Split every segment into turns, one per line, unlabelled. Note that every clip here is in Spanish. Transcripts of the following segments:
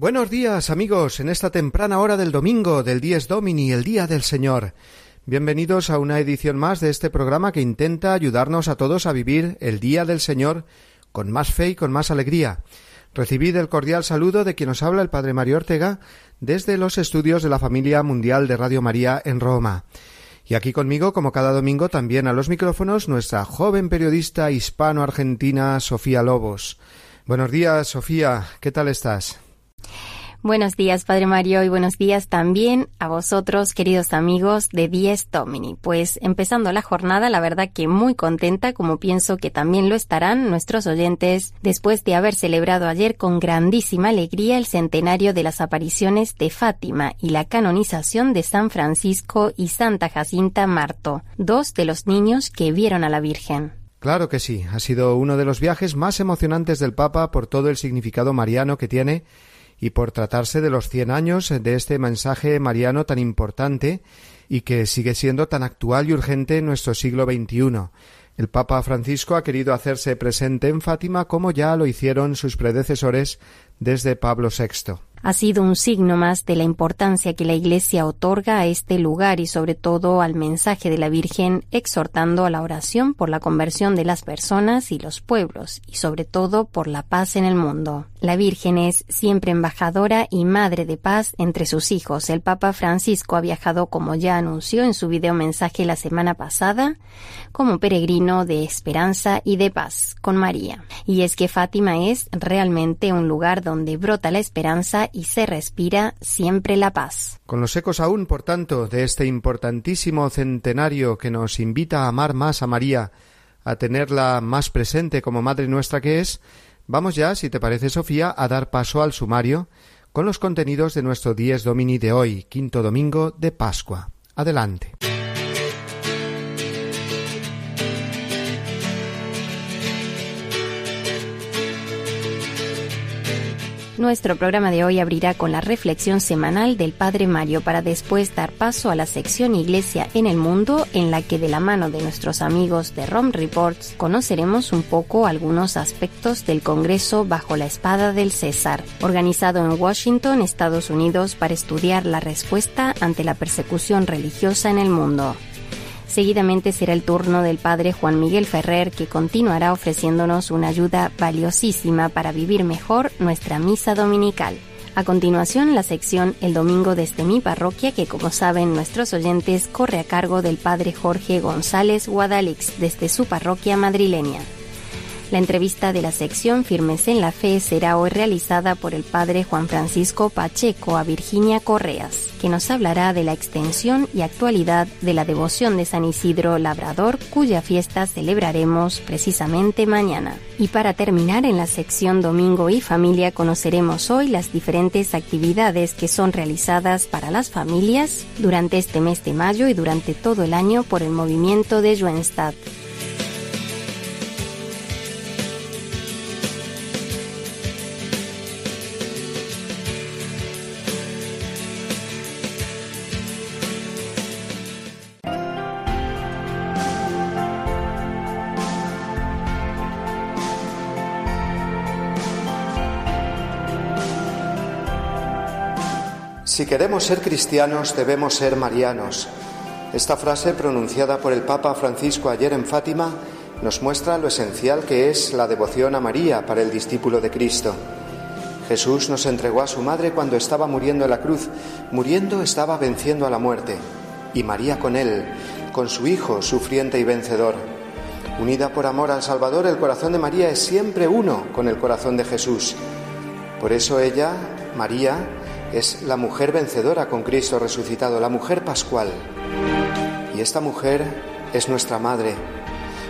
Buenos días amigos, en esta temprana hora del domingo del Dies Domini, el Día del Señor. Bienvenidos a una edición más de este programa que intenta ayudarnos a todos a vivir el Día del Señor con más fe y con más alegría. Recibid el cordial saludo de quien nos habla el Padre Mario Ortega desde los estudios de la familia mundial de Radio María en Roma. Y aquí conmigo, como cada domingo, también a los micrófonos, nuestra joven periodista hispano-argentina Sofía Lobos. Buenos días, Sofía. ¿Qué tal estás?
Buenos días, Padre Mario, y buenos días también a vosotros, queridos amigos de Dies Domini. Pues empezando la jornada, la verdad que muy contenta, como pienso que también lo estarán nuestros oyentes, después de haber celebrado ayer con grandísima alegría el centenario de las apariciones de Fátima y la canonización de San Francisco y Santa Jacinta Marto, dos de los niños que vieron a la Virgen.
Claro que sí, ha sido uno de los viajes más emocionantes del Papa por todo el significado mariano que tiene y por tratarse de los cien años de este mensaje mariano tan importante y que sigue siendo tan actual y urgente en nuestro siglo XXI. El Papa Francisco ha querido hacerse presente en Fátima como ya lo hicieron sus predecesores desde Pablo VI
ha sido un signo más de la importancia que la Iglesia otorga a este lugar y sobre todo al mensaje de la Virgen, exhortando a la oración por la conversión de las personas y los pueblos, y sobre todo por la paz en el mundo. La Virgen es siempre embajadora y madre de paz entre sus hijos. El Papa Francisco ha viajado, como ya anunció en su video mensaje la semana pasada, como peregrino de esperanza y de paz con María. Y es que Fátima es realmente un lugar donde brota la esperanza y se respira siempre la paz.
Con los ecos aún, por tanto, de este importantísimo centenario que nos invita a amar más a María, a tenerla más presente como Madre nuestra que es, vamos ya, si te parece, Sofía, a dar paso al sumario con los contenidos de nuestro Dies Domini de hoy, quinto domingo de Pascua. Adelante.
Nuestro programa de hoy abrirá con la reflexión semanal del Padre Mario para después dar paso a la sección Iglesia en el Mundo en la que de la mano de nuestros amigos de ROM Reports conoceremos un poco algunos aspectos del Congreso bajo la espada del César, organizado en Washington, Estados Unidos para estudiar la respuesta ante la persecución religiosa en el mundo. Seguidamente será el turno del padre Juan Miguel Ferrer que continuará ofreciéndonos una ayuda valiosísima para vivir mejor nuestra misa dominical. A continuación, la sección El Domingo desde mi parroquia, que como saben nuestros oyentes, corre a cargo del padre Jorge González Guadalix desde su parroquia madrileña. La entrevista de la sección Firmes en la Fe será hoy realizada por el padre Juan Francisco Pacheco a Virginia Correas, que nos hablará de la extensión y actualidad de la devoción de San Isidro Labrador, cuya fiesta celebraremos precisamente mañana. Y para terminar, en la sección Domingo y Familia conoceremos hoy las diferentes actividades que son realizadas para las familias durante este mes de mayo y durante todo el año por el movimiento de Joenstadt.
Si queremos ser cristianos debemos ser marianos. Esta frase pronunciada por el Papa Francisco ayer en Fátima nos muestra lo esencial que es la devoción a María para el discípulo de Cristo. Jesús nos entregó a su madre cuando estaba muriendo en la cruz. Muriendo estaba venciendo a la muerte. Y María con él, con su Hijo sufriente y vencedor. Unida por amor al Salvador, el corazón de María es siempre uno con el corazón de Jesús. Por eso ella, María, es la mujer vencedora con Cristo resucitado, la mujer pascual. Y esta mujer es nuestra madre,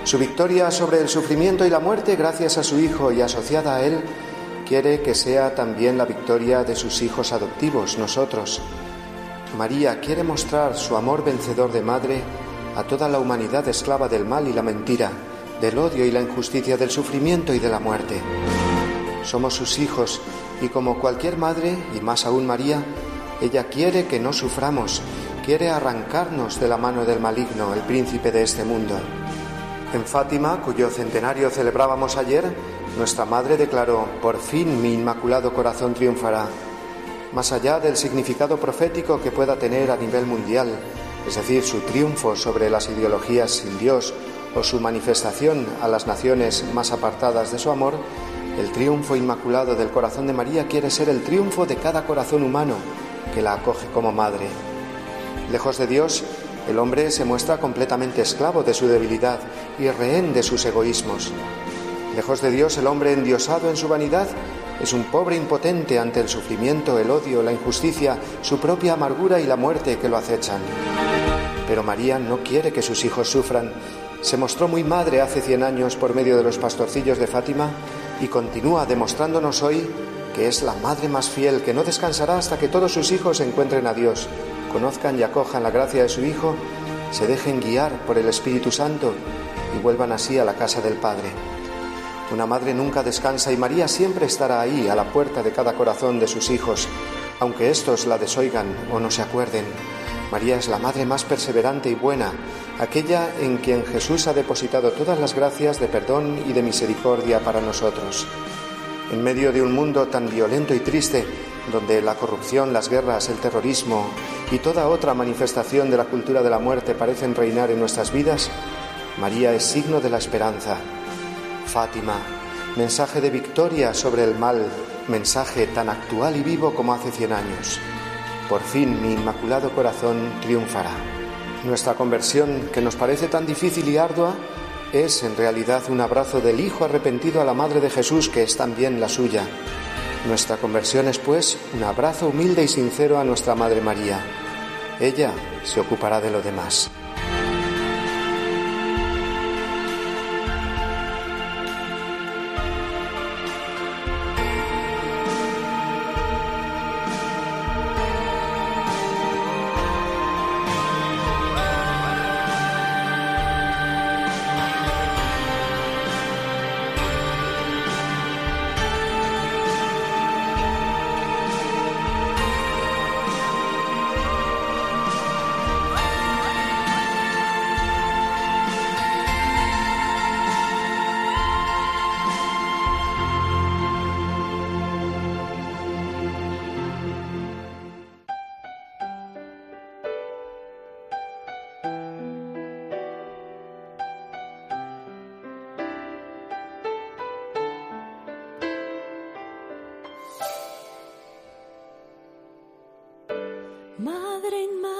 Su victoria sobre el sufrimiento y la muerte gracias a su Hijo y asociada a Él quiere que sea también la victoria de sus hijos adoptivos, nosotros. María quiere mostrar su amor vencedor de madre a toda la humanidad esclava del mal y la mentira, del odio y la injusticia, del sufrimiento y de la muerte. Somos sus hijos y como cualquier madre, y más aún María, ella quiere que no suframos, quiere arrancarnos de la mano del maligno, el príncipe de este mundo. En Fátima, cuyo centenario celebrábamos ayer, nuestra madre declaró, por fin mi inmaculado corazón triunfará. Más allá del significado profético que pueda tener a nivel mundial, es decir, su triunfo sobre las ideologías sin Dios o su manifestación a las naciones más apartadas de su amor, el triunfo inmaculado del corazón de María quiere ser el triunfo de cada corazón humano que la acoge como madre. Lejos de Dios, el hombre se muestra completamente esclavo de su debilidad y rehén de sus egoísmos. Lejos de Dios, el hombre endiosado en su vanidad es un pobre impotente ante el sufrimiento, el odio, la injusticia, su propia amargura y la muerte que lo acechan. Pero María no quiere que sus hijos sufran. Se mostró muy madre hace cien años por medio de los pastorcillos de Fátima y continúa demostrándonos hoy que es la madre más fiel que no descansará hasta que todos sus hijos encuentren a Dios, conozcan y acojan la gracia de su Hijo, se dejen guiar por el Espíritu Santo y vuelvan así a la casa del Padre. Una madre nunca descansa y María siempre estará ahí a la puerta de cada corazón de sus hijos, aunque éstos la desoigan o no se acuerden. María es la madre más perseverante y buena, aquella en quien Jesús ha depositado todas las gracias de perdón y de misericordia para nosotros. En medio de un mundo tan violento y triste, donde la corrupción, las guerras, el terrorismo y toda otra manifestación de la cultura de la muerte parecen reinar en nuestras vidas, María es signo de la esperanza. Fátima, mensaje de victoria sobre el mal, mensaje tan actual y vivo como hace cien años. Por fin mi inmaculado corazón triunfará. Nuestra conversión, que nos parece tan difícil y ardua, es en realidad un abrazo del Hijo arrepentido a la Madre de Jesús, que es también la suya. Nuestra conversión es, pues, un abrazo humilde y sincero a nuestra Madre María. Ella se ocupará de lo demás.
Madre en madre.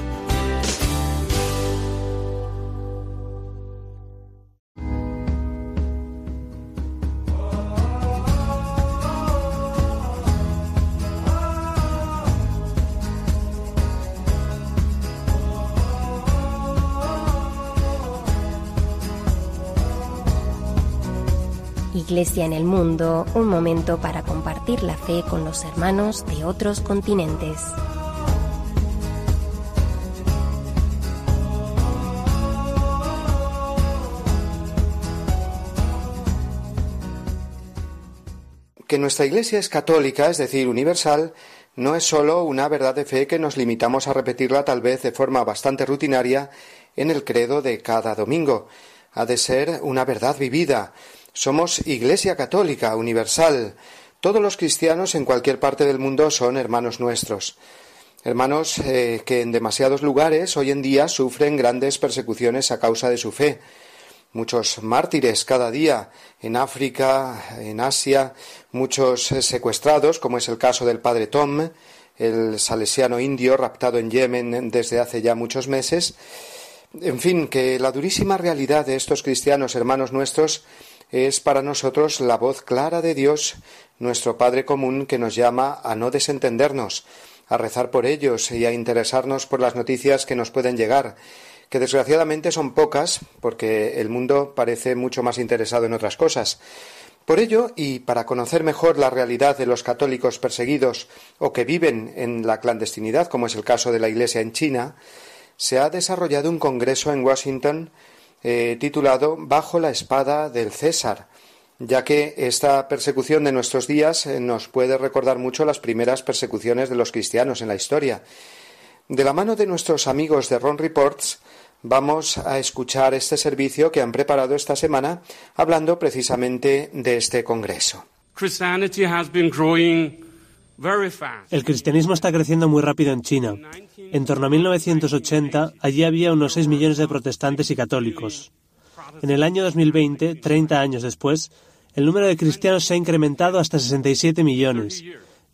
Iglesia en el mundo, un momento para compartir la fe con los hermanos de otros continentes.
Que nuestra Iglesia es católica, es decir, universal, no es sólo una verdad de fe que nos limitamos a repetirla tal vez de forma bastante rutinaria en el credo de cada domingo. Ha de ser una verdad vivida, somos Iglesia Católica Universal. Todos los cristianos en cualquier parte del mundo son hermanos nuestros. Hermanos eh, que en demasiados lugares hoy en día sufren grandes persecuciones a causa de su fe. Muchos mártires cada día en África, en Asia, muchos eh, secuestrados, como es el caso del padre Tom, el salesiano indio raptado en Yemen desde hace ya muchos meses. En fin, que la durísima realidad de estos cristianos hermanos nuestros es para nosotros la voz clara de Dios, nuestro Padre común, que nos llama a no desentendernos, a rezar por ellos y a interesarnos por las noticias que nos pueden llegar, que desgraciadamente son pocas, porque el mundo parece mucho más interesado en otras cosas. Por ello, y para conocer mejor la realidad de los católicos perseguidos o que viven en la clandestinidad, como es el caso de la Iglesia en China, se ha desarrollado un congreso en Washington eh, titulado Bajo la espada del César, ya que esta persecución de nuestros días eh, nos puede recordar mucho las primeras persecuciones de los cristianos en la historia. De la mano de nuestros amigos de Ron Reports, vamos a escuchar este servicio que han preparado esta semana hablando precisamente de este congreso.
El cristianismo está creciendo muy rápido en China. En torno a 1980, allí había unos 6 millones de protestantes y católicos. En el año 2020, 30 años después, el número de cristianos se ha incrementado hasta 67 millones,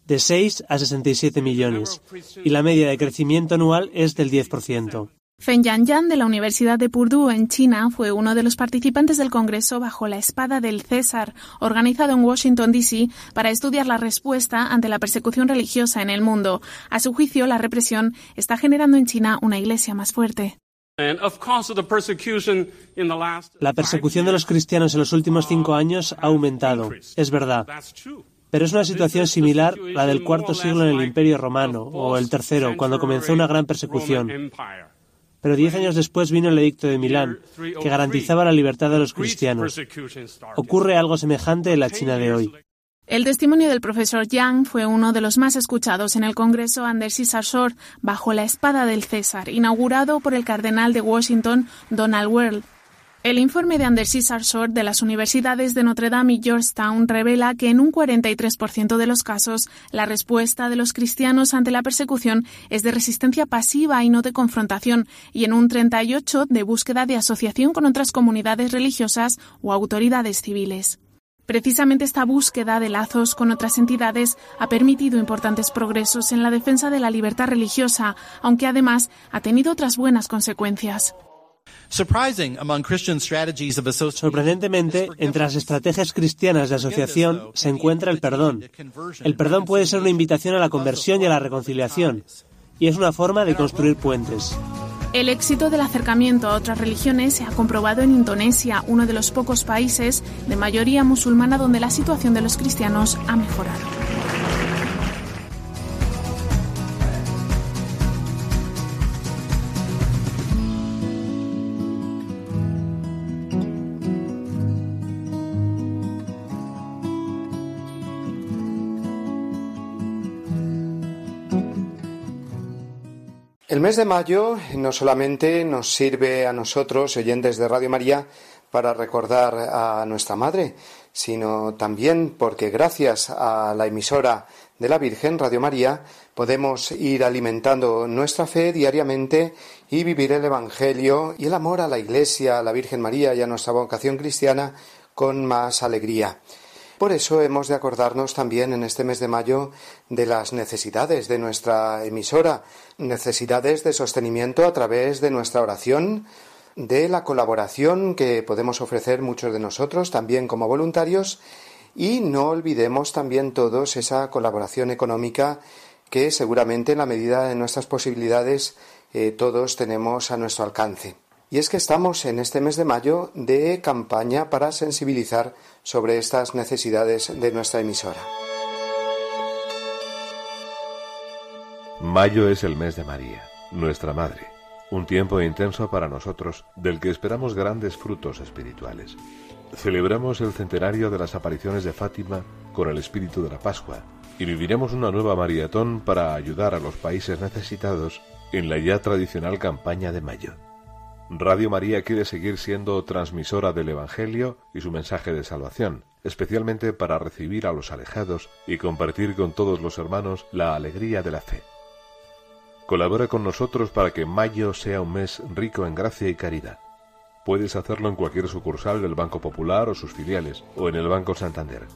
de 6 a 67 millones, y la media de crecimiento anual es del 10%.
Feng Yanyan de la Universidad de Purdue en China fue uno de los participantes del Congreso bajo la espada del César, organizado en Washington, D.C., para estudiar la respuesta ante la persecución religiosa en el mundo. A su juicio, la represión está generando en China una iglesia más fuerte.
La persecución de los cristianos en los últimos cinco años ha aumentado, es verdad. Pero es una situación similar a la del cuarto siglo en el Imperio Romano o el tercero, cuando comenzó una gran persecución. Pero diez años después vino el edicto de Milán, que garantizaba la libertad de los cristianos. Ocurre algo semejante en la China de hoy.
El testimonio del profesor Yang fue uno de los más escuchados en el Congreso Anders Isarshor bajo la espada del César, inaugurado por el cardenal de Washington, Donald World. El informe de Anders Sarsor de las universidades de Notre Dame y Georgetown revela que en un 43% de los casos la respuesta de los cristianos ante la persecución es de resistencia pasiva y no de confrontación, y en un 38% de búsqueda de asociación con otras comunidades religiosas o autoridades civiles. Precisamente esta búsqueda de lazos con otras entidades ha permitido importantes progresos en la defensa de la libertad religiosa, aunque además ha tenido otras buenas consecuencias.
Sorprendentemente, entre las estrategias cristianas de asociación se encuentra el perdón. El perdón puede ser una invitación a la conversión y a la reconciliación, y es una forma de construir puentes.
El éxito del acercamiento a otras religiones se ha comprobado en Indonesia, uno de los pocos países de mayoría musulmana donde la situación de los cristianos ha mejorado.
El mes de mayo no solamente nos sirve a nosotros, oyentes de Radio María, para recordar a nuestra madre, sino también porque gracias a la emisora de la Virgen, Radio María, podemos ir alimentando nuestra fe diariamente y vivir el Evangelio y el amor a la Iglesia, a la Virgen María y a nuestra vocación cristiana con más alegría. Por eso hemos de acordarnos también en este mes de mayo de las necesidades de nuestra emisora, necesidades de sostenimiento a través de nuestra oración, de la colaboración que podemos ofrecer muchos de nosotros también como voluntarios y no olvidemos también todos esa colaboración económica que seguramente en la medida de nuestras posibilidades eh, todos tenemos a nuestro alcance. Y es que estamos en este mes de mayo de campaña para sensibilizar sobre estas necesidades de nuestra emisora.
Mayo es el mes de María, nuestra Madre, un tiempo intenso para nosotros del que esperamos grandes frutos espirituales. Celebramos el centenario de las apariciones de Fátima con el espíritu de la Pascua y viviremos una nueva maratón para ayudar a los países necesitados en la ya tradicional campaña de Mayo. Radio María quiere seguir siendo transmisora del Evangelio y su mensaje de salvación, especialmente para recibir a los alejados y compartir con todos los hermanos la alegría de la fe. Colabora con nosotros para que mayo sea un mes rico en gracia y caridad. Puedes hacerlo en cualquier sucursal del Banco Popular o sus filiales, o en el Banco Santander.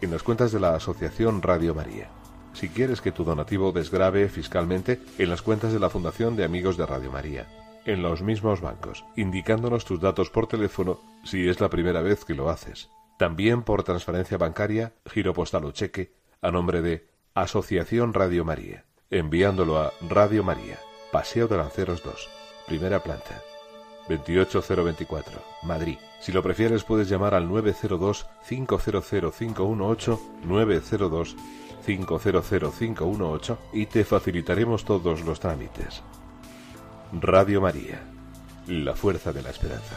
En las cuentas de la Asociación Radio María. Si quieres que tu donativo desgrave fiscalmente, en las cuentas de la Fundación de Amigos de Radio María en los mismos bancos, indicándonos tus datos por teléfono si es la primera vez que lo haces. También por transferencia bancaria, giro postal o cheque, a nombre de Asociación Radio María, enviándolo a Radio María, Paseo de Lanceros 2, primera planta, 28024, Madrid. Si lo prefieres puedes llamar al 902 500 518 902 500 518 y te facilitaremos todos los trámites. Radio María, la fuerza de la esperanza.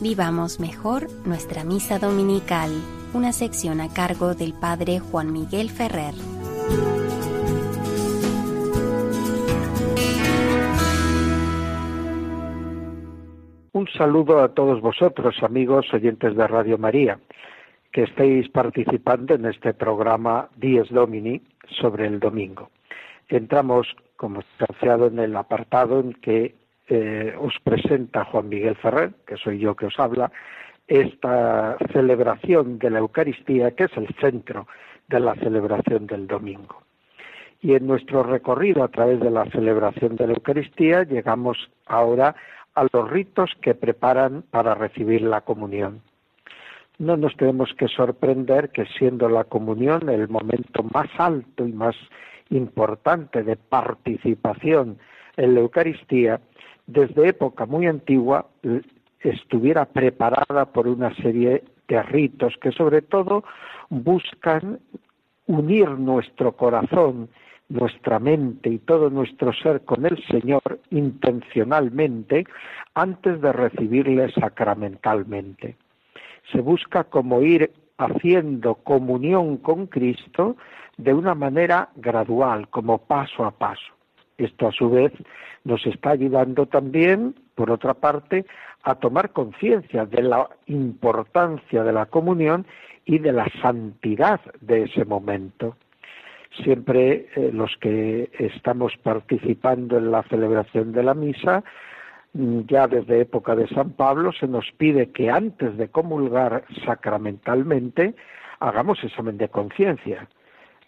Vivamos mejor nuestra misa dominical, una sección a cargo del Padre Juan Miguel Ferrer.
Un saludo a todos vosotros, amigos oyentes de Radio María, que estéis participando en este programa Dies Domini sobre el domingo. Entramos, como anunciado, en el apartado en que eh, os presenta Juan Miguel Ferrer, que soy yo que os habla, esta celebración de la Eucaristía, que es el centro de la celebración del domingo. Y en nuestro recorrido a través de la celebración de la Eucaristía llegamos ahora a los ritos que preparan para recibir la comunión. No nos tenemos que sorprender que siendo la comunión el momento más alto y más importante de participación en la Eucaristía, desde época muy antigua estuviera preparada por una serie de ritos que sobre todo buscan unir nuestro corazón nuestra mente y todo nuestro ser con el Señor intencionalmente antes de recibirle sacramentalmente. Se busca como ir haciendo comunión con Cristo de una manera gradual, como paso a paso. Esto a su vez nos está ayudando también, por otra parte, a tomar conciencia de la importancia de la comunión y de la santidad de ese momento siempre eh, los que estamos participando en la celebración de la misa, mm, ya desde época de San Pablo, se nos pide que antes de comulgar sacramentalmente hagamos examen de conciencia,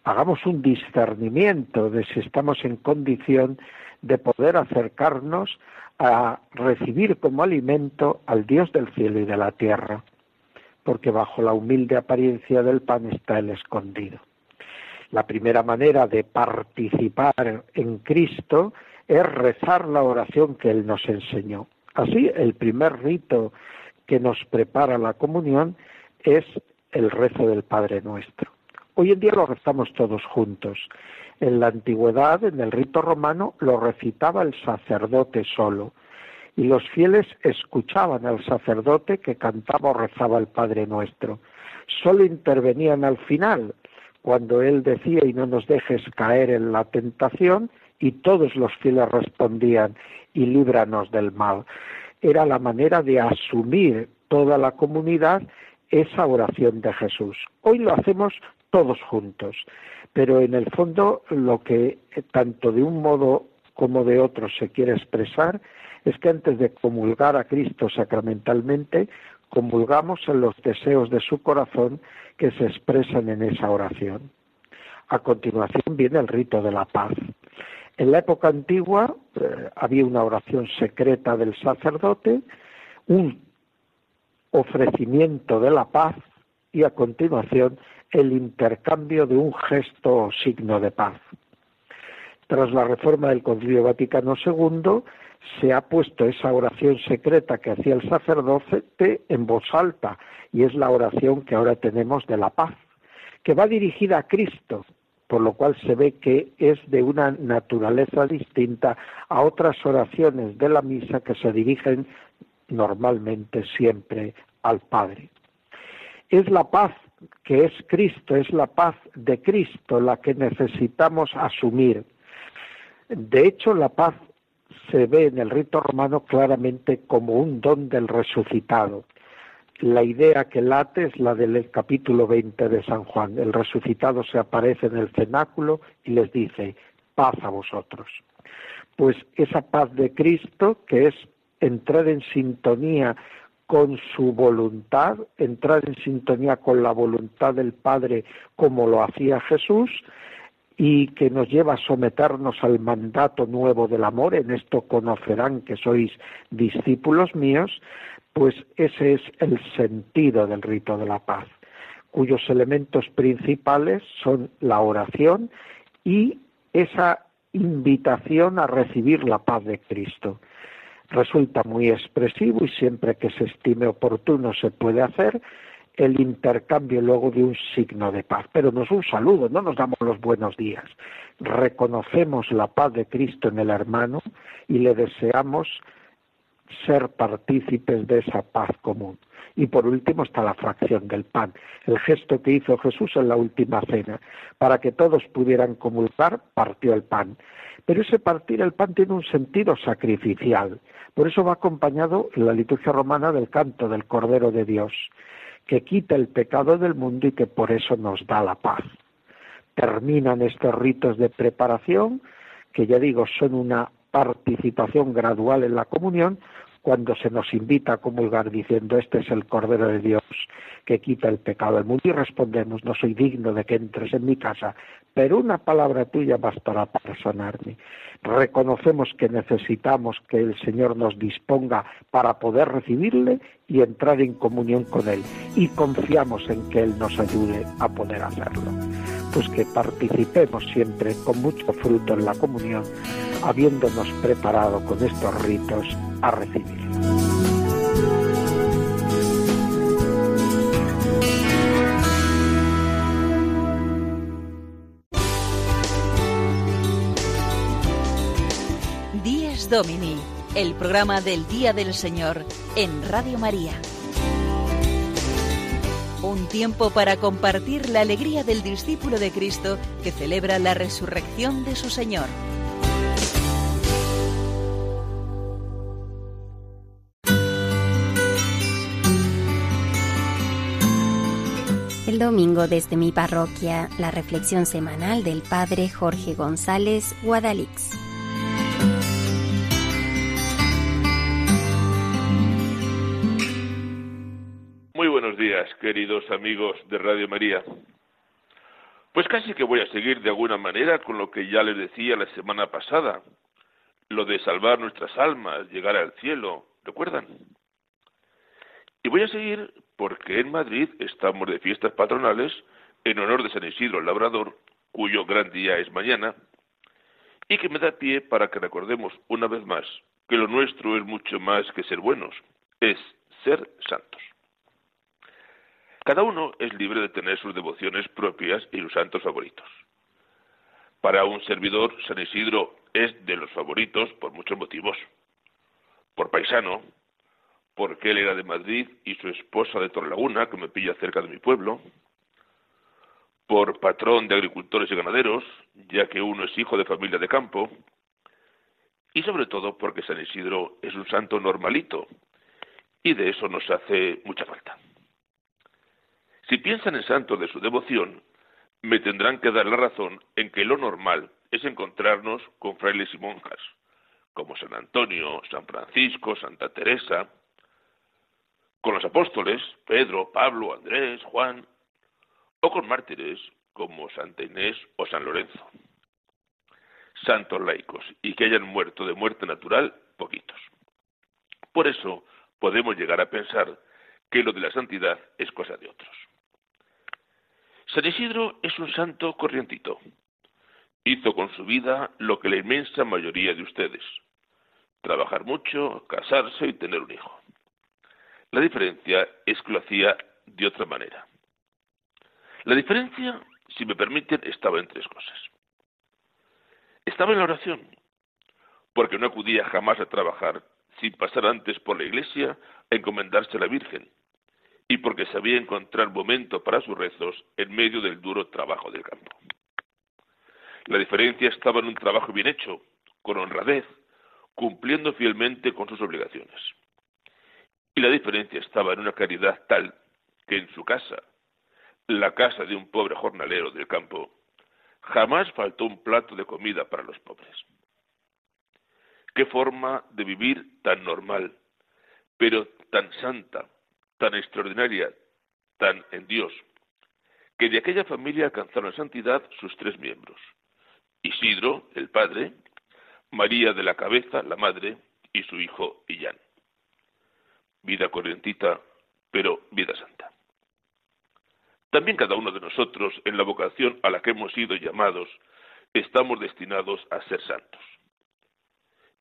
hagamos un discernimiento de si estamos en condición de poder acercarnos a recibir como alimento al Dios del cielo y de la tierra, porque bajo la humilde apariencia del pan está el escondido. La primera manera de participar en Cristo es rezar la oración que Él nos enseñó. Así, el primer rito que nos prepara la comunión es el rezo del Padre Nuestro. Hoy en día lo rezamos todos juntos. En la antigüedad, en el rito romano, lo recitaba el sacerdote solo y los fieles escuchaban al sacerdote que cantaba o rezaba el Padre Nuestro. Solo intervenían al final cuando él decía y no nos dejes caer en la tentación y todos los fieles respondían y líbranos del mal. Era la manera de asumir toda la comunidad esa oración de Jesús. Hoy lo hacemos todos juntos, pero en el fondo lo que tanto de un modo como de otro se quiere expresar es que antes de comulgar a Cristo sacramentalmente, comulgamos en los deseos de su corazón que se expresan en esa oración. A continuación viene el rito de la paz. En la época antigua eh, había una oración secreta del sacerdote, un ofrecimiento de la paz y a continuación el intercambio de un gesto o signo de paz. Tras la reforma del Concilio Vaticano II, se ha puesto esa oración secreta que hacía el sacerdote en voz alta, y es la oración que ahora tenemos de la paz, que va dirigida a Cristo, por lo cual se ve que es de una naturaleza distinta a otras oraciones de la misa que se dirigen normalmente siempre al Padre. Es la paz que es Cristo, es la paz de Cristo la que necesitamos asumir. De hecho, la paz se ve en el rito romano claramente como un don del resucitado. La idea que late es la del capítulo 20 de San Juan. El resucitado se aparece en el cenáculo y les dice, paz a vosotros. Pues esa paz de Cristo, que es entrar en sintonía con su voluntad, entrar en sintonía con la voluntad del Padre como lo hacía Jesús, y que nos lleva a someternos al mandato nuevo del amor, en esto conocerán que sois discípulos míos, pues ese es el sentido del rito de la paz, cuyos elementos principales son la oración y esa invitación a recibir la paz de Cristo. Resulta muy expresivo y siempre que se estime oportuno se puede hacer, el intercambio luego de un signo de paz. Pero no es un saludo, no nos damos los buenos días. Reconocemos la paz de Cristo en el hermano y le deseamos ser partícipes de esa paz común. Y por último está la fracción del pan, el gesto que hizo Jesús en la última cena. Para que todos pudieran comulgar, partió el pan. Pero ese partir el pan tiene un sentido sacrificial. Por eso va acompañado en la liturgia romana del canto del Cordero de Dios que quita el pecado del mundo y que por eso nos da la paz. Terminan estos ritos de preparación, que ya digo son una participación gradual en la comunión, cuando se nos invita a comulgar diciendo este es el Cordero de Dios que quita el pecado del mundo y respondemos no soy digno de que entres en mi casa, pero una palabra tuya bastará para sanarme. Reconocemos que necesitamos que el Señor nos disponga para poder recibirle y entrar en comunión con Él y confiamos en que Él nos ayude a poder hacerlo. Pues que participemos siempre con mucho fruto en la comunión, habiéndonos preparado con estos ritos a recibir.
Díez Domini, el programa del Día del Señor en Radio María. Un tiempo para compartir la alegría del discípulo de Cristo que celebra la resurrección de su Señor.
El domingo desde mi parroquia, la reflexión semanal del Padre Jorge González Guadalix.
Queridos amigos de Radio María. Pues casi que voy a seguir de alguna manera con lo que ya les decía la semana pasada, lo de salvar nuestras almas, llegar al cielo, ¿recuerdan? Y voy a seguir porque en Madrid estamos de fiestas patronales en honor de San Isidro el Labrador, cuyo gran día es mañana, y que me da pie para que recordemos una vez más que lo nuestro es mucho más que ser buenos, es ser santos. Cada uno es libre de tener sus devociones propias y sus santos favoritos. Para un servidor, San Isidro es de los favoritos por muchos motivos. Por paisano, porque él era de Madrid y su esposa de Torrelaguna, que me pilla cerca de mi pueblo, por patrón de agricultores y ganaderos, ya que uno es hijo de familia de campo, y sobre todo porque San Isidro es un santo normalito, y de eso nos hace mucha falta. Si piensan en santos de su devoción, me tendrán que dar la razón en que lo normal es encontrarnos con frailes y monjas, como San Antonio, San Francisco, Santa Teresa, con los apóstoles, Pedro, Pablo, Andrés, Juan, o con mártires como Santa Inés o San Lorenzo. Santos laicos y que hayan muerto de muerte natural, poquitos. Por eso podemos llegar a pensar que lo de la santidad es cosa de otros. San Isidro es un santo corrientito. Hizo con su vida lo que la inmensa mayoría de ustedes. Trabajar mucho, casarse y tener un hijo. La diferencia es que lo hacía de otra manera. La diferencia, si me permiten, estaba en tres cosas. Estaba en la oración, porque no acudía jamás a trabajar sin pasar antes por la iglesia a encomendarse a la Virgen, y porque sabía encontrar momento para sus rezos en medio del duro trabajo del campo. La diferencia estaba en un trabajo bien hecho, con honradez, cumpliendo fielmente con sus obligaciones. Y la diferencia estaba en una caridad tal que en su casa, la casa de un pobre jornalero del campo, jamás faltó un plato de comida para los pobres. Qué forma de vivir tan normal, pero tan santa, tan extraordinaria, tan en Dios, que de aquella familia alcanzaron santidad sus tres miembros. Isidro, el padre, María de la cabeza, la madre, y su hijo Illán. Vida corrientita, pero vida santa. También cada uno de nosotros, en la vocación a la que hemos sido llamados, estamos destinados a ser santos.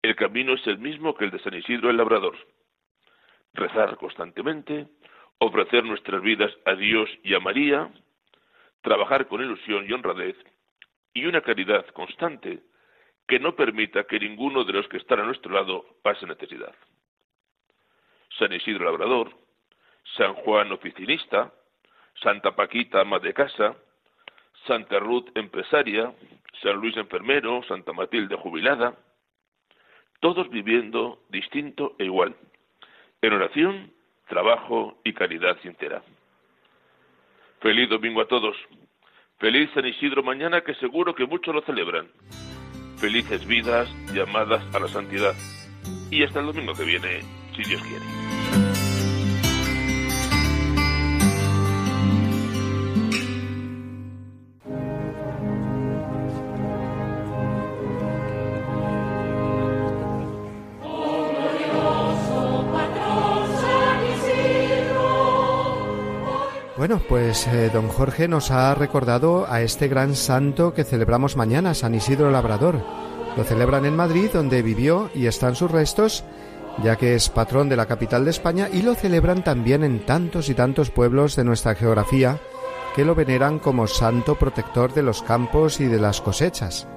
El camino es el mismo que el de San Isidro el Labrador. Rezar constantemente, ofrecer nuestras vidas a Dios y a María, trabajar con ilusión y honradez, y una caridad constante que no permita que ninguno de los que están a nuestro lado pase necesidad. San Isidro Labrador, San Juan Oficinista, Santa Paquita, ama de casa, Santa Ruth, empresaria, San Luis, enfermero, Santa Matilde, jubilada, todos viviendo distinto e igual, en oración, trabajo y caridad sincera. Feliz domingo a todos. Feliz San Isidro mañana que seguro que muchos lo celebran. Felices vidas llamadas a la santidad. Y hasta el domingo que viene, si Dios quiere.
Bueno, pues eh, don Jorge nos ha recordado a este gran santo que celebramos mañana, San Isidro Labrador. Lo celebran en Madrid, donde vivió y están sus restos, ya que es patrón de la capital de España, y lo celebran también en tantos y tantos pueblos de nuestra geografía, que lo veneran como santo protector de los campos y de las cosechas.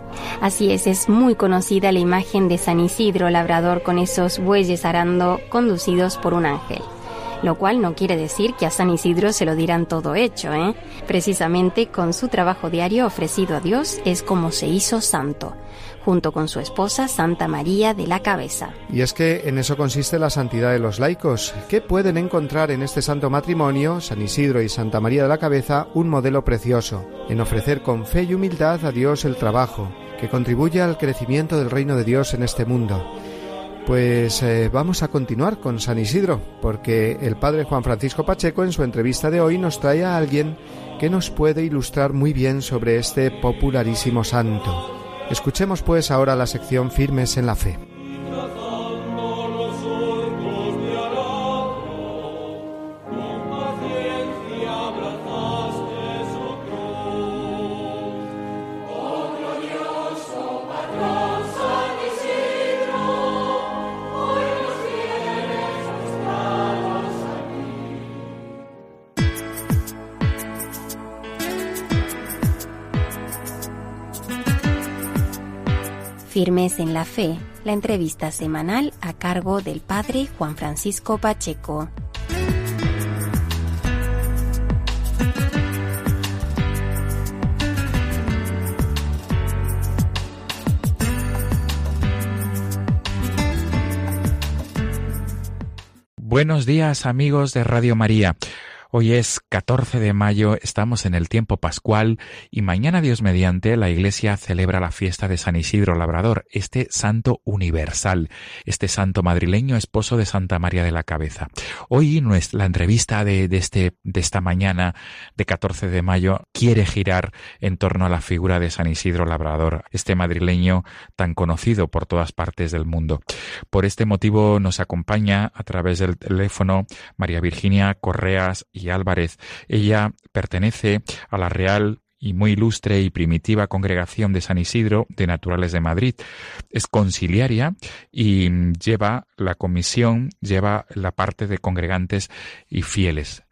Así es, es muy conocida la imagen de San Isidro Labrador con esos bueyes arando conducidos por un ángel lo cual no quiere decir que a San Isidro se lo dirán todo hecho, ¿eh? Precisamente con su trabajo diario ofrecido a Dios es como se hizo santo junto con su esposa Santa María de la Cabeza.
Y es que en eso consiste la santidad de los laicos, que pueden encontrar en este santo matrimonio, San Isidro y Santa María de la Cabeza, un modelo precioso, en ofrecer con fe y humildad a Dios el trabajo, que contribuye al crecimiento del reino de Dios en este mundo pues eh, vamos a continuar con San Isidro, porque el padre Juan Francisco Pacheco en su entrevista de hoy nos trae a alguien que nos puede ilustrar muy bien sobre este popularísimo santo. Escuchemos pues ahora la sección Firmes en la Fe.
Firmes en la Fe, la entrevista semanal a cargo del padre Juan Francisco Pacheco.
Buenos días amigos de Radio María. Hoy es 14 de mayo, estamos en el tiempo pascual y mañana Dios mediante la Iglesia celebra la fiesta de San Isidro Labrador, este santo universal, este santo madrileño esposo de Santa María de la Cabeza. Hoy la entrevista de, este, de esta mañana de 14 de mayo quiere girar en torno a la figura de San Isidro Labrador, este madrileño tan conocido por todas partes del mundo. Por este motivo nos acompaña a través del teléfono María Virginia Correas y Álvarez. Ella pertenece a la Real y muy ilustre y primitiva congregación de San Isidro de Naturales de Madrid. Es conciliaria y lleva la comisión, lleva la parte de congregantes y fieles.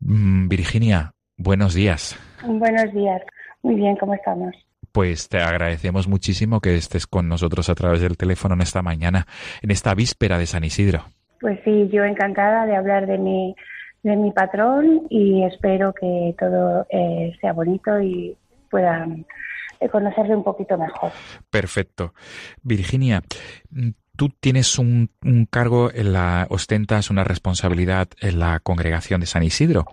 Mm, Virginia, buenos días.
Buenos días. Muy bien, ¿cómo estamos?
Pues te agradecemos muchísimo que estés con nosotros a través del teléfono en esta mañana, en esta víspera de San Isidro.
Pues sí, yo encantada de hablar de mi de mi patrón y espero que todo eh, sea bonito y puedan eh, conocerle un poquito mejor.
Perfecto. Virginia, tú tienes un, un, cargo en la, ostentas una responsabilidad en la congregación de San Isidro.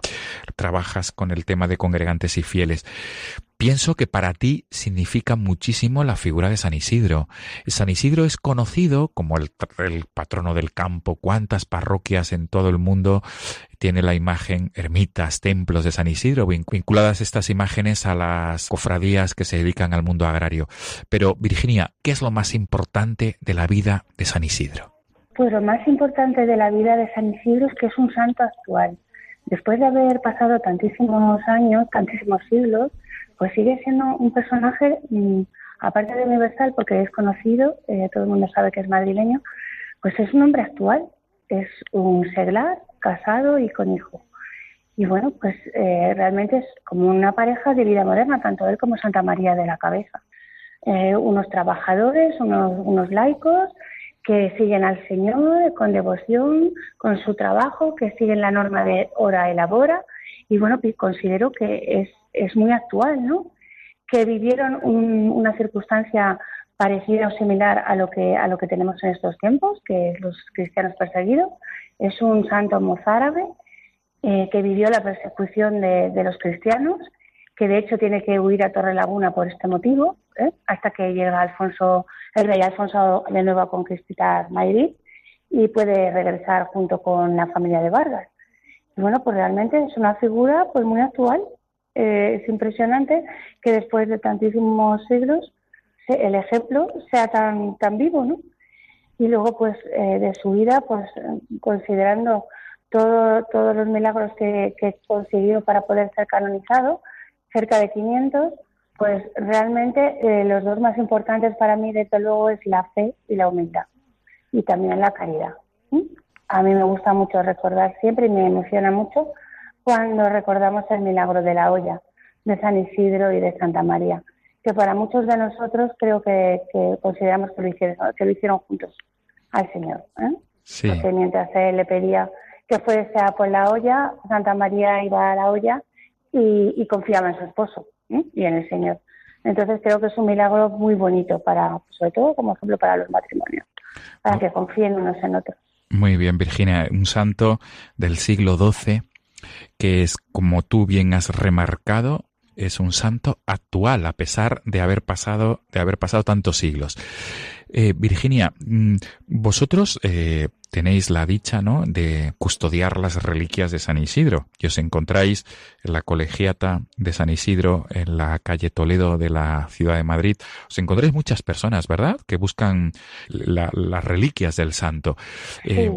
Trabajas con el tema de congregantes y fieles. Pienso que para ti significa muchísimo la figura de San Isidro. San Isidro es conocido como el, patrono del campo. ¿Cuántas parroquias en todo el mundo tiene la imagen, ermitas, templos de San Isidro, vinculadas estas imágenes a las cofradías que se dedican al mundo agrario? Pero, Virginia, ¿qué es lo más importante de la vida de San Isidro?
Pues lo más importante de la vida de San Isidro es que es un santo actual. Después de haber pasado tantísimos años, tantísimos siglos, pues sigue siendo un personaje, mm, aparte de universal, porque es conocido, eh, todo el mundo sabe que es madrileño, pues es un hombre actual, es un seglar, casado y con hijo. Y bueno, pues eh, realmente es como una pareja de vida moderna, tanto él como Santa María de la Cabeza. Eh, unos trabajadores, unos, unos laicos que siguen al Señor con devoción, con su trabajo, que siguen la norma de hora elabora. Y bueno, considero que es es muy actual, ¿no? Que vivieron una circunstancia parecida o similar a lo que a lo que tenemos en estos tiempos, que es los cristianos perseguidos. Es un santo mozárabe eh, que vivió la persecución de, los cristianos, que de hecho tiene que huir a Torre Laguna por este motivo, ¿eh? hasta que llega Alfonso, el rey Alfonso de nuevo a conquistar Madrid y puede regresar junto con la familia de Vargas. Y bueno, pues realmente es una figura pues muy actual eh, es impresionante que después de tantísimos siglos el ejemplo sea tan, tan vivo, ¿no? Y luego, pues, eh, de su vida, pues, considerando todo, todos los milagros que, que consiguió para poder ser canonizado, cerca de 500, pues realmente eh, los dos más importantes para mí, desde luego, es la fe y la humildad, y también la caridad. A mí me gusta mucho recordar siempre y me emociona mucho cuando recordamos el milagro de la olla de San Isidro y de Santa María, que para muchos de nosotros creo que, consideramos que lo, hicieron, que lo hicieron juntos al Señor. ¿eh? Porque mientras él le pedía que fuese a por la olla, Santa María iba a la olla y, confiaba en su esposo ¿eh? y en el Señor. Entonces creo que es un milagro muy bonito para, sobre todo como ejemplo para los matrimonios, para que confíen unos en otros.
Muy bien, Virginia, un santo del siglo XII que es, como tú bien has remarcado, es un santo actual, a pesar de haber pasado, de haber pasado tantos siglos. Eh, Virginia, mm, vosotros eh, tenéis la dicha, ¿no?, de custodiar las reliquias de San Isidro, y os encontráis en la colegiata de San Isidro, en la calle Toledo de la ciudad de Madrid. Os encontráis muchas personas, ¿verdad?, que buscan las reliquias del santo. Eh,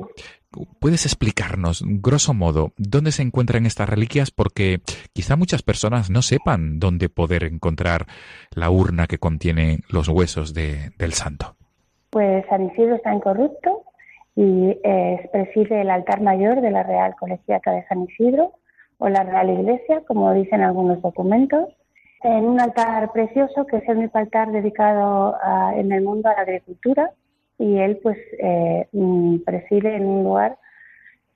¿Puedes explicarnos, grosso modo, dónde se encuentran estas reliquias? Porque quizá muchas personas no sepan dónde poder encontrar la urna que contiene los huesos de, del santo.
Pues San Isidro está incorrupto y eh, preside el altar mayor de la Real Colegiata de San Isidro o la Real Iglesia, como dicen algunos documentos, en un altar precioso que es el único altar dedicado en el mundo a la agricultura y él pues eh, mm, preside en un lugar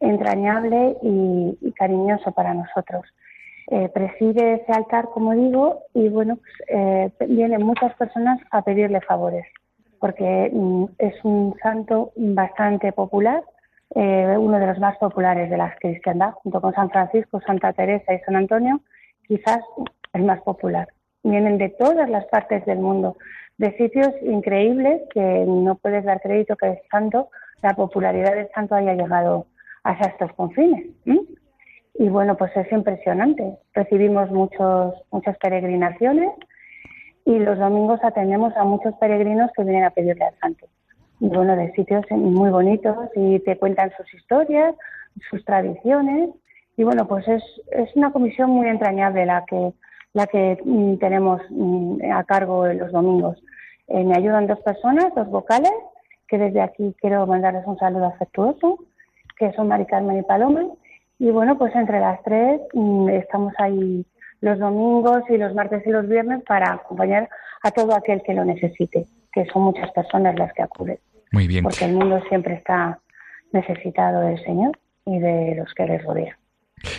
entrañable y, cariñoso para nosotros. Eh, preside ese altar, como digo, y bueno, pues, eh, vienen muchas personas a pedirle favores, porque mm, es un santo bastante popular eh, uno de los más populares de la cristiandad, junto con San Francisco, Santa Teresa y San Antonio, quizás el más popular. Vienen de todas las partes del mundo, de sitios increíbles que no puedes dar crédito que el santo, la popularidad del santo haya llegado hasta estos confines. Y bueno, pues es impresionante. Recibimos muchos, muchas peregrinaciones y los domingos atendemos a muchos peregrinos que vienen a pedirle al santo. Y bueno, de sitios muy bonitos y te cuentan sus historias, sus tradiciones. Y bueno, pues es, es una comisión muy entrañable la que, la que mm, tenemos mm, a cargo los domingos. Eh, me ayudan dos personas, dos vocales, que desde aquí quiero mandarles un saludo afectuoso, que son Mari Carmen y Paloma. Y bueno, pues entre las tres mm, estamos ahí los domingos y los martes y los viernes para acompañar a todo aquel que lo necesite, que son muchas personas las que acuden.
Muy bien.
Porque el mundo siempre está necesitado del Señor y de los que le rodean.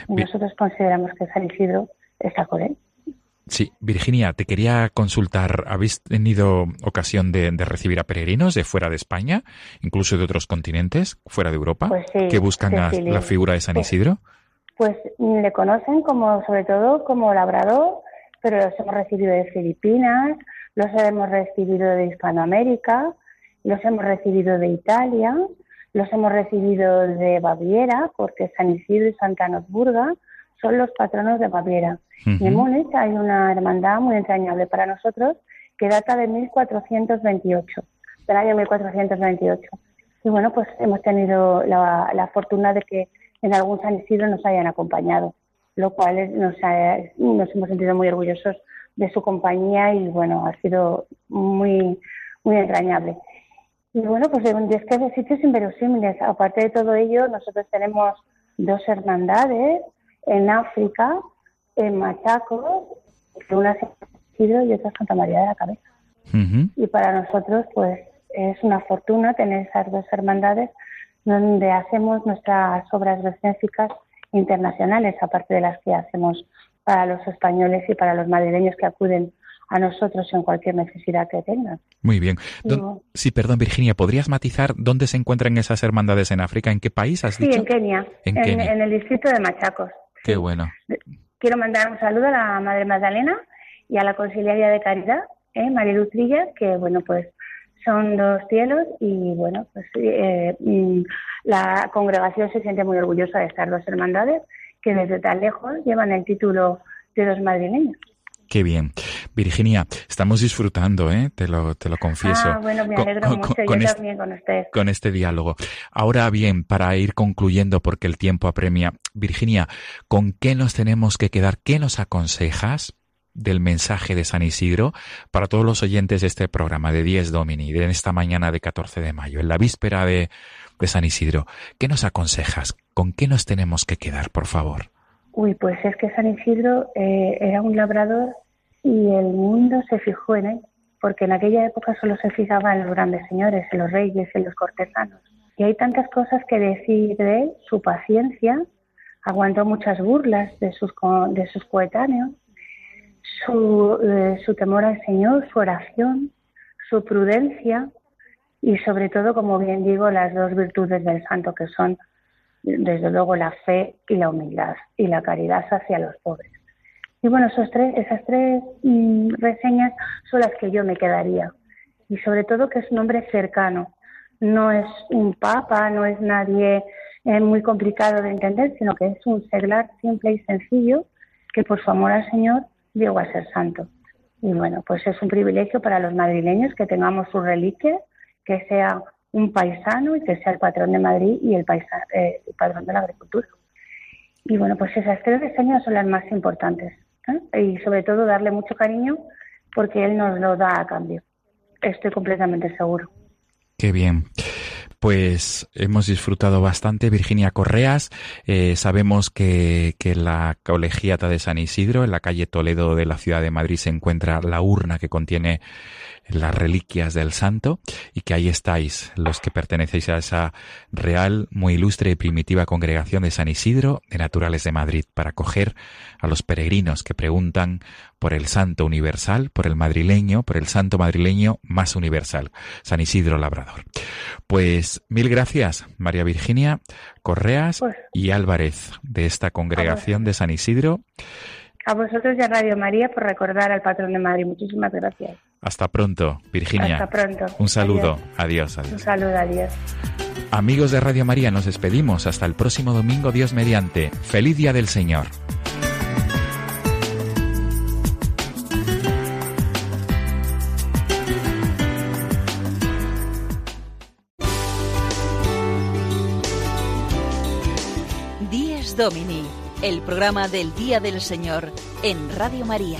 Y nosotros consideramos que San Isidro está con él.
Sí, Virginia, te quería consultar. ¿Habéis tenido ocasión de, recibir a peregrinos de fuera de España, incluso de otros continentes, fuera de Europa,
pues
que buscan la, figura de San Isidro?
Pues le conocen como, sobre todo, como labrador, pero los hemos recibido de Filipinas, los hemos recibido de Hispanoamérica, los hemos recibido de Italia, los hemos recibido de Baviera, porque San Isidro y Santa Nosburga son los patronos de Baviera. Y en Múnich hay una hermandad muy entrañable para nosotros que data de 1428, del año 1428. Y bueno, pues hemos tenido la, la fortuna de que en algún San Isidro nos hayan acompañado, lo cual nos, nos hemos sentido muy orgullosos de su compañía y bueno, ha sido muy, muy entrañable. Y bueno, pues es que de sitios inverosímiles. Aparte de todo ello, nosotros tenemos dos hermandades en África, en Machacos, una es Isidro y otra Santa María de la Cabeza. Y para nosotros, pues es una fortuna tener esas dos hermandades donde hacemos nuestras obras benéficas internacionales, aparte de las que hacemos para los españoles y para los madrileños que acuden a nosotros en cualquier necesidad que tengan.
Muy bien. sí, perdón, Virginia, ¿podrías matizar dónde se encuentran esas hermandades en África? ¿En qué país has dicho?
Sí, en Kenia, en, en, el distrito de Machacos.
Qué bueno.
Quiero mandar un saludo a la Madre Magdalena y a la Conciliaria de Caridad, ¿eh? María Lutrilla, que bueno, pues son dos cielos y bueno, pues eh, la congregación se siente muy orgullosa de estar dos hermandades que desde tan lejos llevan el título de dos madrileños.
Qué bien. Virginia, estamos disfrutando, ¿eh? te, lo, te lo confieso.
Ah, bueno, me alegro con, mucho, con, yo este, también con usted.
Con este diálogo. Ahora bien, para ir concluyendo, porque el tiempo apremia, Virginia, ¿con qué nos tenemos que quedar? ¿Qué nos aconsejas del mensaje de San Isidro para todos los oyentes de este programa de 10 Domini, de esta mañana de 14 de mayo, en la víspera de, San Isidro. ¿Qué nos aconsejas? ¿Con qué nos tenemos que quedar, por favor?
Uy, pues es que San Isidro eh, era un labrador y el mundo se fijó en él, porque en aquella época solo se fijaba en los grandes señores, en los reyes, en los cortesanos. Y hay tantas cosas que decir de él, su paciencia, aguantó muchas burlas de sus, de sus coetáneos, su, eh, su temor al Señor, su oración, su prudencia y sobre todo, como bien digo, las dos virtudes del santo que son, desde luego, la fe y la humildad y la caridad hacia los pobres. Y bueno, esos tres, esas tres mm, reseñas son las que yo me quedaría. Y sobre todo que es un hombre cercano. No es un papa, no es nadie eh, muy complicado de entender, sino que es un seglar simple y sencillo que por su amor al Señor llegó a ser santo. Y bueno, pues es un privilegio para los madrileños que tengamos su reliquia, que sea un paisano y que sea el patrón de Madrid y el, eh, el patrón de la agricultura. Y bueno, pues esas tres reseñas son las más importantes. ¿eh? Y sobre todo darle mucho cariño porque él nos lo da a cambio. Estoy completamente seguro.
Qué bien. Pues hemos disfrutado bastante. Virginia Correas, eh, sabemos que, que la colegiata de San Isidro, en la calle Toledo de la ciudad de Madrid, se encuentra la urna que contiene las reliquias del santo y que ahí estáis, los que pertenecéis a esa real, muy ilustre y primitiva congregación de San Isidro de Naturales de Madrid para acoger a los peregrinos que preguntan por el santo universal, por el madrileño, por el santo madrileño más universal, San Isidro Labrador. Pues mil gracias, María Virginia Correas
Pues-
y Álvarez de esta congregación de San Isidro.
A vosotros y a Radio María por recordar al patrón de Madrid. Muchísimas gracias.
Hasta pronto, Virginia.
Hasta pronto.
Un saludo. Adiós,
Un
adiós.
saludo, adiós.
Amigos de Radio María, nos despedimos hasta el próximo domingo, Dios mediante. Feliz Día del Señor.
Dies Domini, el programa del Día del Señor en Radio María.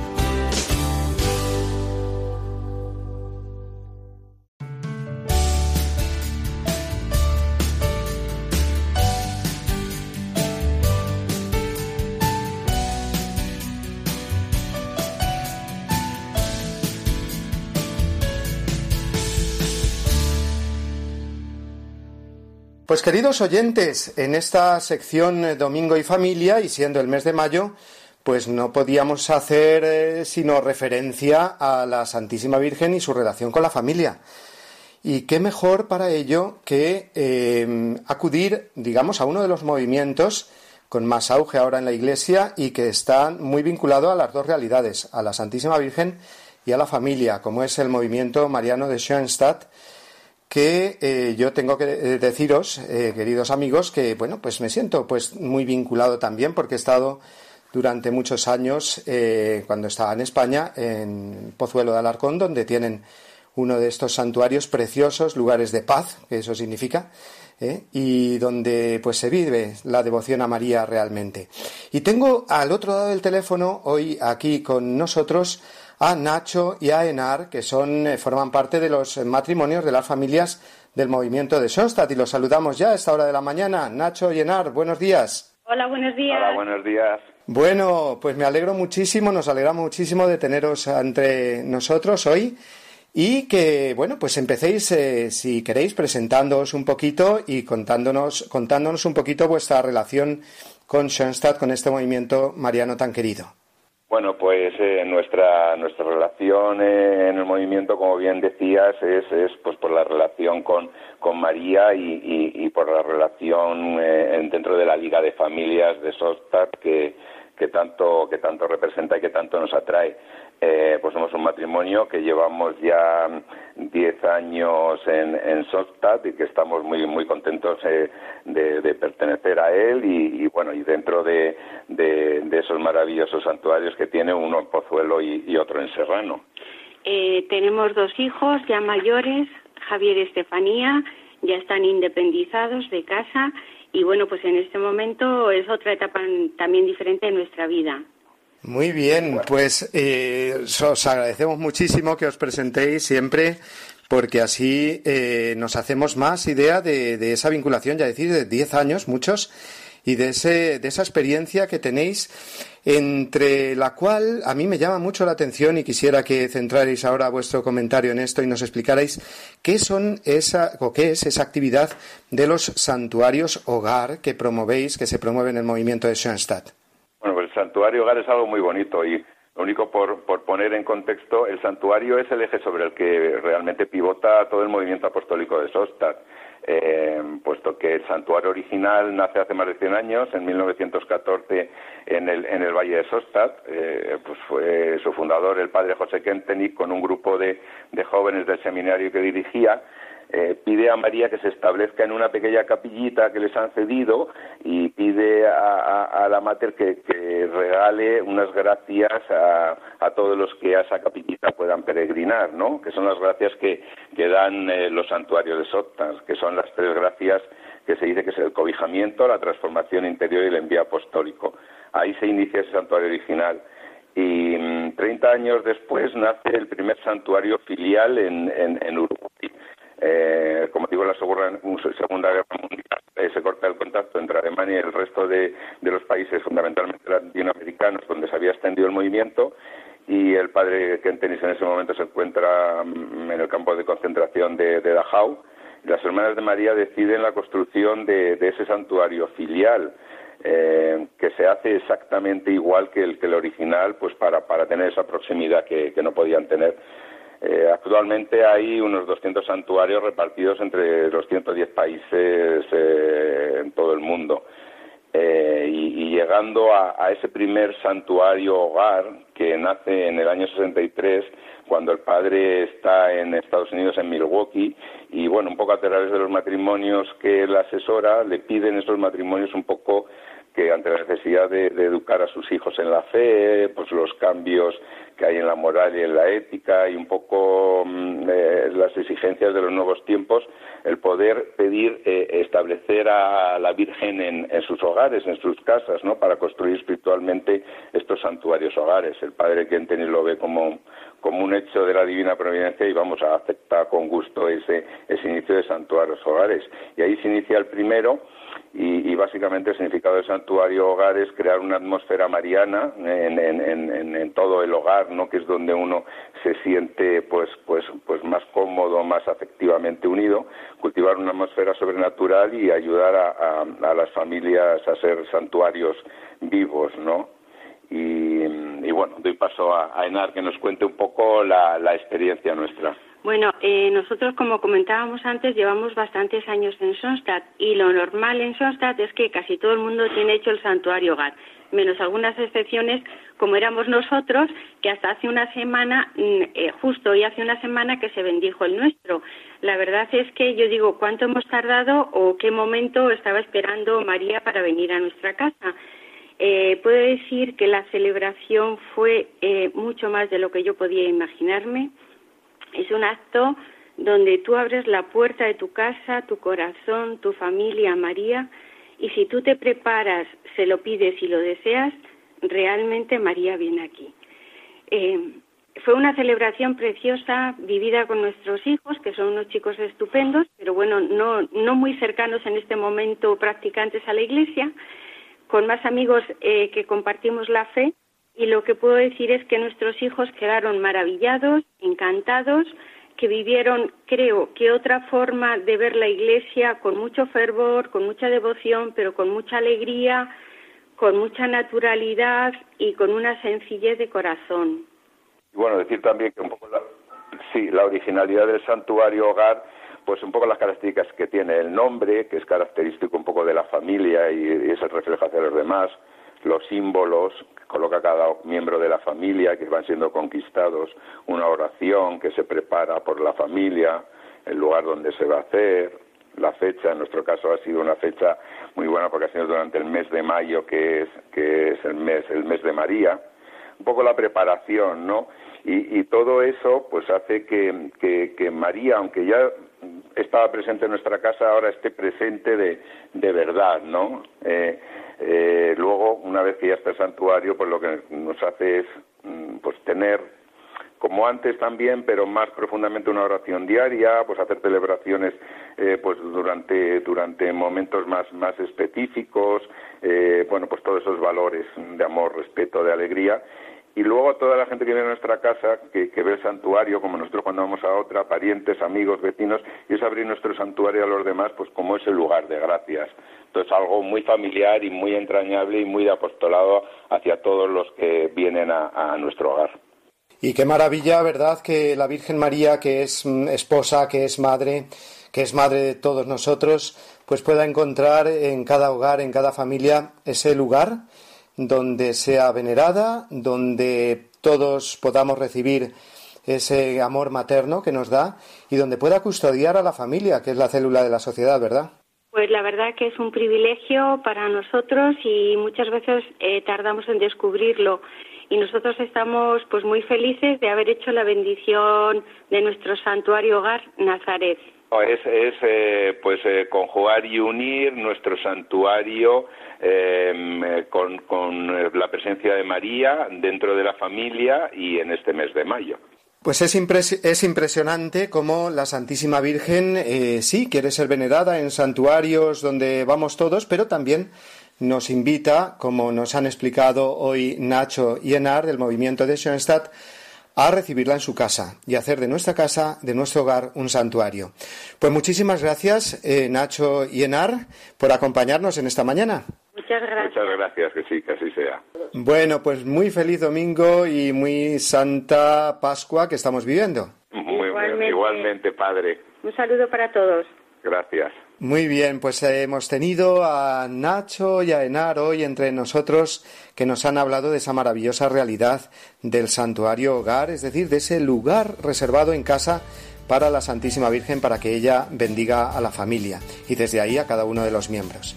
Pues queridos oyentes, en esta sección eh, Domingo y Familia, y siendo el mes de mayo, pues no podíamos hacer eh, sino referencia a la Santísima Virgen y su relación con la familia. Y qué mejor para ello que eh, acudir, digamos, a uno de los movimientos con más auge ahora en la Iglesia y que está muy vinculado a las dos realidades, a la Santísima Virgen y a la familia, como es el movimiento mariano de Schoenstatt, que eh, yo tengo que eh, deciros, eh, queridos amigos, que bueno, pues me siento pues muy vinculado también porque he estado durante muchos años cuando estaba en España en Pozuelo de Alarcón, donde tienen uno de estos santuarios preciosos, lugares de paz, que eso significa, y donde pues se vive la devoción a María realmente. Y tengo al otro lado del teléfono hoy aquí con nosotros a Nacho y a Enar, que son eh, forman parte de los matrimonios de las familias del movimiento de Schoenstatt y los saludamos ya a esta hora de la mañana. Nacho y Enar, buenos días.
Hola, buenos días.
Hola, buenos días.
Bueno, pues me alegro muchísimo, nos alegra muchísimo de teneros entre nosotros hoy y que, bueno, pues empecéis, eh, si queréis, presentándoos un poquito y contándonos, contándonos un poquito vuestra relación con Schoenstatt, con este movimiento mariano tan querido.
Bueno, pues eh, nuestra nuestra relación eh, en el movimiento, como bien decías, es, es pues por la relación con, con María y, y, por la relación eh, dentro de la Liga de Familias de Sostat que, que tanto que tanto representa y que tanto nos atrae. Eh, pues somos un matrimonio que llevamos ya 10 años en, en y que estamos muy muy contentos eh, de, pertenecer a él y, y, bueno y dentro de, de, de, esos maravillosos santuarios que tiene uno en Pozuelo y, y otro en Serrano.
Eh, tenemos dos hijos ya mayores, Javier y Estefanía, ya están independizados de casa y bueno pues en este momento es otra etapa también diferente de nuestra vida.
Muy bien, pues eh, os agradecemos muchísimo que os presentéis siempre porque así eh, nos hacemos más idea de, esa vinculación, ya decir, de 10 años, muchos, y de, ese, de esa experiencia que tenéis, entre la cual a mí me llama mucho la atención y quisiera que centrarais ahora vuestro comentario en esto y nos explicarais qué son esa, o qué es esa actividad de los santuarios hogar que promovéis, que se promueve en el movimiento de Schoenstatt.
Bueno, pues el santuario hogar es algo muy bonito y lo único por, por, poner en contexto, el santuario es el eje sobre el que realmente pivota todo el movimiento apostólico de Sostat, eh, puesto que el santuario original nace hace más de 100 años, en 1914, en el, en el Valle de Sostat, eh, pues fue su fundador, el padre José Kentenich, con un grupo de, de jóvenes del seminario que dirigía, eh, pide a María que se establezca en una pequeña capillita que les han cedido y pide a, la Mater que, regale unas gracias a, todos los que a esa capillita puedan peregrinar, ¿no? Que son las gracias que, que dan eh, los santuarios de Sotas, que son las tres gracias que se dice que es el cobijamiento, la transformación interior y el envío apostólico. Ahí se inicia ese santuario original y mmm, 30 años después nace el primer santuario filial en, en, en Uruguay. Eh, como digo, la Segunda, Guerra Mundial se corta el contacto entre Alemania y el resto de, los países, fundamentalmente latinoamericanos, donde se había extendido el movimiento, y el padre Kentenis en ese momento se encuentra mm, en el campo de concentración de, de Dachau. Las hermanas de María deciden la construcción de, ese santuario filial, eh, que se hace exactamente igual que el, que el original, pues para tener esa proximidad que, no podían tener. Eh, actualmente hay unos 200 santuarios repartidos entre los 110 países eh, en todo el mundo. Eh, y, llegando a, ese primer santuario hogar que nace en el año 63 cuando el padre está en Estados Unidos en Milwaukee y bueno un poco a través de los matrimonios que él asesora le piden esos matrimonios un poco que ante la necesidad de, educar a sus hijos en la fe, pues los cambios que hay en la moral y en la ética y un poco mm, eh, las exigencias de los nuevos tiempos, el poder pedir eh, establecer a la Virgen en, sus hogares, en sus casas, ¿no? Para construir espiritualmente estos santuarios hogares. El padre Kentenis lo ve como, como un hecho de la divina providencia y vamos a aceptar con gusto ese, ese inicio de santuarios hogares. Y ahí se inicia el primero y, básicamente el significado del santuario hogar es crear una atmósfera mariana en, todo el hogar, ¿no? que es donde uno se siente pues, pues, pues más cómodo, más afectivamente unido, cultivar una atmósfera sobrenatural y ayudar a, las familias a ser santuarios vivos, ¿no? Y, bueno, doy paso a, Enar que nos cuente un poco la experiencia nuestra.
Bueno, eh, nosotros, como comentábamos antes, llevamos bastantes años en Sonstadt y lo normal en Sonstadt es que casi todo el mundo tiene hecho el santuario hogar, menos algunas excepciones, como éramos nosotros, que hasta hace una semana, mm, eh, justo hoy hace una semana que se bendijo el nuestro. La verdad es que yo digo, ¿cuánto hemos tardado o qué momento estaba esperando María para venir a nuestra casa? Eh, puedo decir que la celebración fue eh, mucho más de lo que yo podía imaginarme es un acto donde tú abres la puerta de tu casa, tu corazón, tu familia, María, y si tú te preparas, se lo pides y lo deseas, realmente María viene aquí. Eh, fue una celebración preciosa vivida con nuestros hijos, que son unos chicos estupendos, pero bueno, no, no muy cercanos en este momento practicantes a la iglesia, con más amigos eh, que compartimos la fe y lo que puedo decir es que nuestros hijos quedaron maravillados, encantados, que vivieron, creo, que otra forma de ver la Iglesia con mucho fervor, con mucha devoción, pero con mucha alegría, con mucha naturalidad y con una sencillez de corazón.
Y bueno, decir también que un poco la, sí, la originalidad del santuario hogar pues un poco las características que tiene el nombre, que es característico un poco de la familia y, y es el reflejo hacia los demás, los símbolos que coloca cada miembro de la familia que van siendo conquistados, una oración que se prepara por la familia, el lugar donde se va a hacer, la fecha, en nuestro caso ha sido una fecha muy buena porque ha sido durante el mes de mayo, que es, que es el mes, el mes de María, un poco la preparación, ¿no? Y, todo eso pues hace que, que, María, aunque ya estaba presente en nuestra casa, ahora esté presente de, de verdad, ¿no? Eh, eh, luego, una vez que ya está el santuario, pues lo que nos hace es mm, pues tener como antes también, pero más profundamente una oración diaria, pues hacer celebraciones eh, pues durante durante momentos más más específicos, eh, bueno pues todos esos valores de amor, respeto, de alegría y luego toda la gente que viene a nuestra casa, que, ve el santuario, como nosotros cuando vamos a otra, parientes, amigos, vecinos, y es abrir nuestro santuario a los demás, pues como es el lugar de gracias. Entonces algo muy familiar y muy entrañable y muy de apostolado hacia todos los que vienen a, nuestro hogar.
Y qué maravilla, ¿verdad? Que la Virgen María, que es mm, esposa, que es madre, que es madre de todos nosotros, pues pueda encontrar en cada hogar, en cada familia, ese lugar donde sea venerada, donde todos podamos recibir ese amor materno que nos da y donde pueda custodiar a la familia, que es la célula de la sociedad, ¿verdad?
Pues la verdad que es un privilegio para nosotros y muchas veces eh, tardamos en descubrirlo y nosotros estamos pues muy felices de haber hecho la bendición de nuestro santuario hogar Nazaret.
Es, eh, pues eh, conjugar y unir nuestro santuario eh, con, con, la presencia de María dentro de la familia y en este mes de mayo.
Pues es, es impresionante cómo la Santísima Virgen eh, sí quiere ser venerada en santuarios donde vamos todos, pero también nos invita, como nos han explicado hoy Nacho y Enar del movimiento de Schoenstatt, a recibirla en su casa y hacer de nuestra casa, de nuestro hogar, un santuario. Pues muchísimas gracias, eh, Nacho y Enar, por acompañarnos en esta mañana.
Muchas gracias.
Muchas gracias, que sí, que así sea.
Bueno, pues muy feliz domingo y muy santa Pascua que estamos viviendo.
Muy igualmente, igualmente padre.
Un saludo para todos.
Gracias.
Muy bien, pues hemos tenido a Nacho y a Enar hoy entre nosotros que nos han hablado de esa maravillosa realidad del santuario hogar, es decir, de ese lugar reservado en casa para la Santísima Virgen para que ella bendiga a la familia y desde ahí a cada uno de los miembros.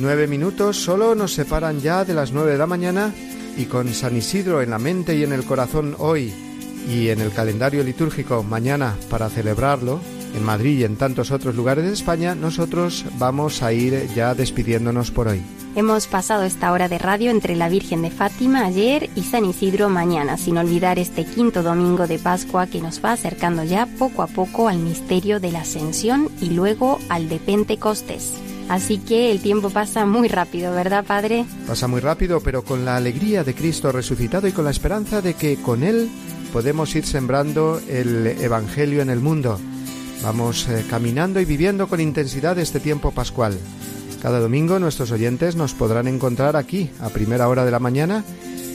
Nueve minutos solo nos separan ya de las nueve de la mañana y con San Isidro en la mente y en el corazón hoy y en el calendario litúrgico mañana para celebrarlo en Madrid y en tantos otros lugares de España, nosotros vamos a ir ya despidiéndonos por hoy.
Hemos pasado esta hora de radio entre la Virgen de Fátima ayer y San Isidro mañana, sin olvidar este quinto domingo de Pascua que nos va acercando ya poco a poco al misterio de la Ascensión y luego al de Pentecostés. Así que el tiempo pasa muy rápido, ¿verdad, Padre?
Pasa muy rápido, pero con la alegría de Cristo resucitado y con la esperanza de que con Él podemos ir sembrando el Evangelio en el mundo. Vamos eh, caminando y viviendo con intensidad este tiempo pascual. Cada domingo nuestros oyentes nos podrán encontrar aquí a primera hora de la mañana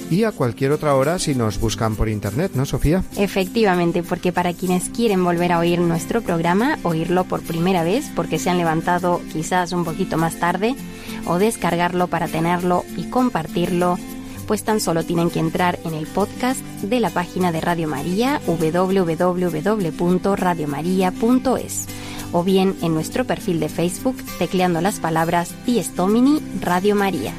y a cualquier otra hora si nos buscan por internet, ¿no, Sofía?
Efectivamente, porque para quienes quieren volver a oír nuestro programa, oírlo por primera vez porque se han levantado quizás un poquito más tarde, o descargarlo para tenerlo y compartirlo, pues tan solo tienen que entrar en el podcast de la página de Radio María www.radiomaria.es o bien en nuestro perfil de Facebook tecleando las palabras Dies Domini Radio María.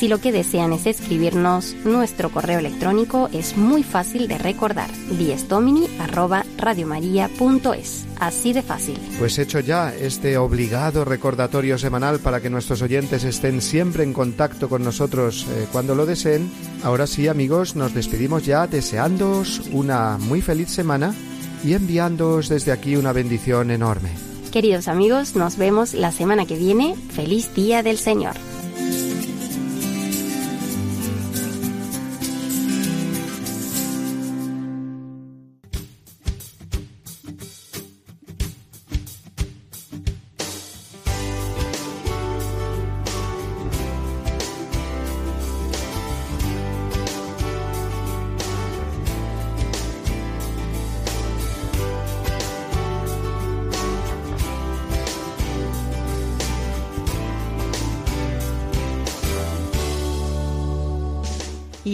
Si lo que desean es escribirnos, nuestro correo electrónico es muy fácil de recordar, diestomini@radiomaria.es. Así de fácil.
Pues hecho ya este obligado recordatorio semanal para que nuestros oyentes estén siempre en contacto con nosotros eh, cuando lo deseen. Ahora sí, amigos, nos despedimos ya deseándoos una muy feliz semana y enviándoos desde aquí una bendición enorme.
Queridos amigos, nos vemos la semana que viene. Feliz Día del Señor.